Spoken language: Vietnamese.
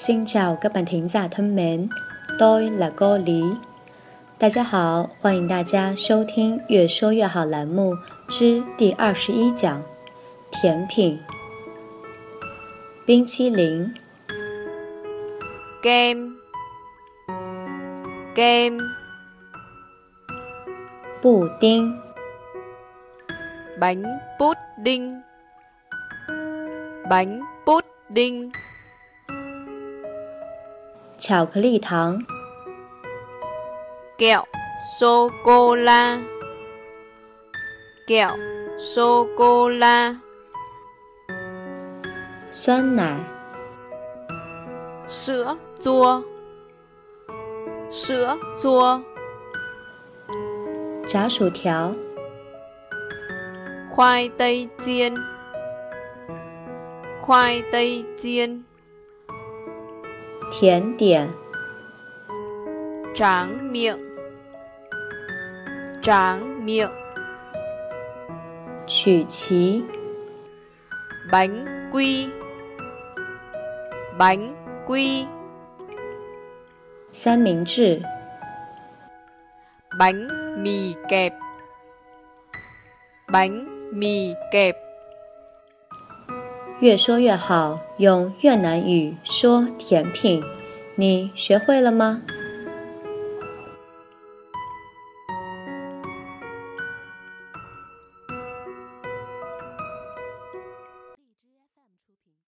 Xin chào các bạn thính giả thân mến, tôi là cô Lý。大家好，欢迎大家收听《越说越好》栏目之第二十一讲：甜品、冰淇淋、 kem kem 布丁、 bánh pudding bánh pudding 巧克力糖。Gel 收工啦 gel 收工啦酸奶。蛇捉蛇捉炸薯条。Py di 鲜 py di 鲜甜点、 tráng miệng tráng miệng 曲奇、 bánh quy bánh quy 三明治、 bánh mì kẹp bánh mì kẹp 越说越好，用越南语说甜品，你学会了吗？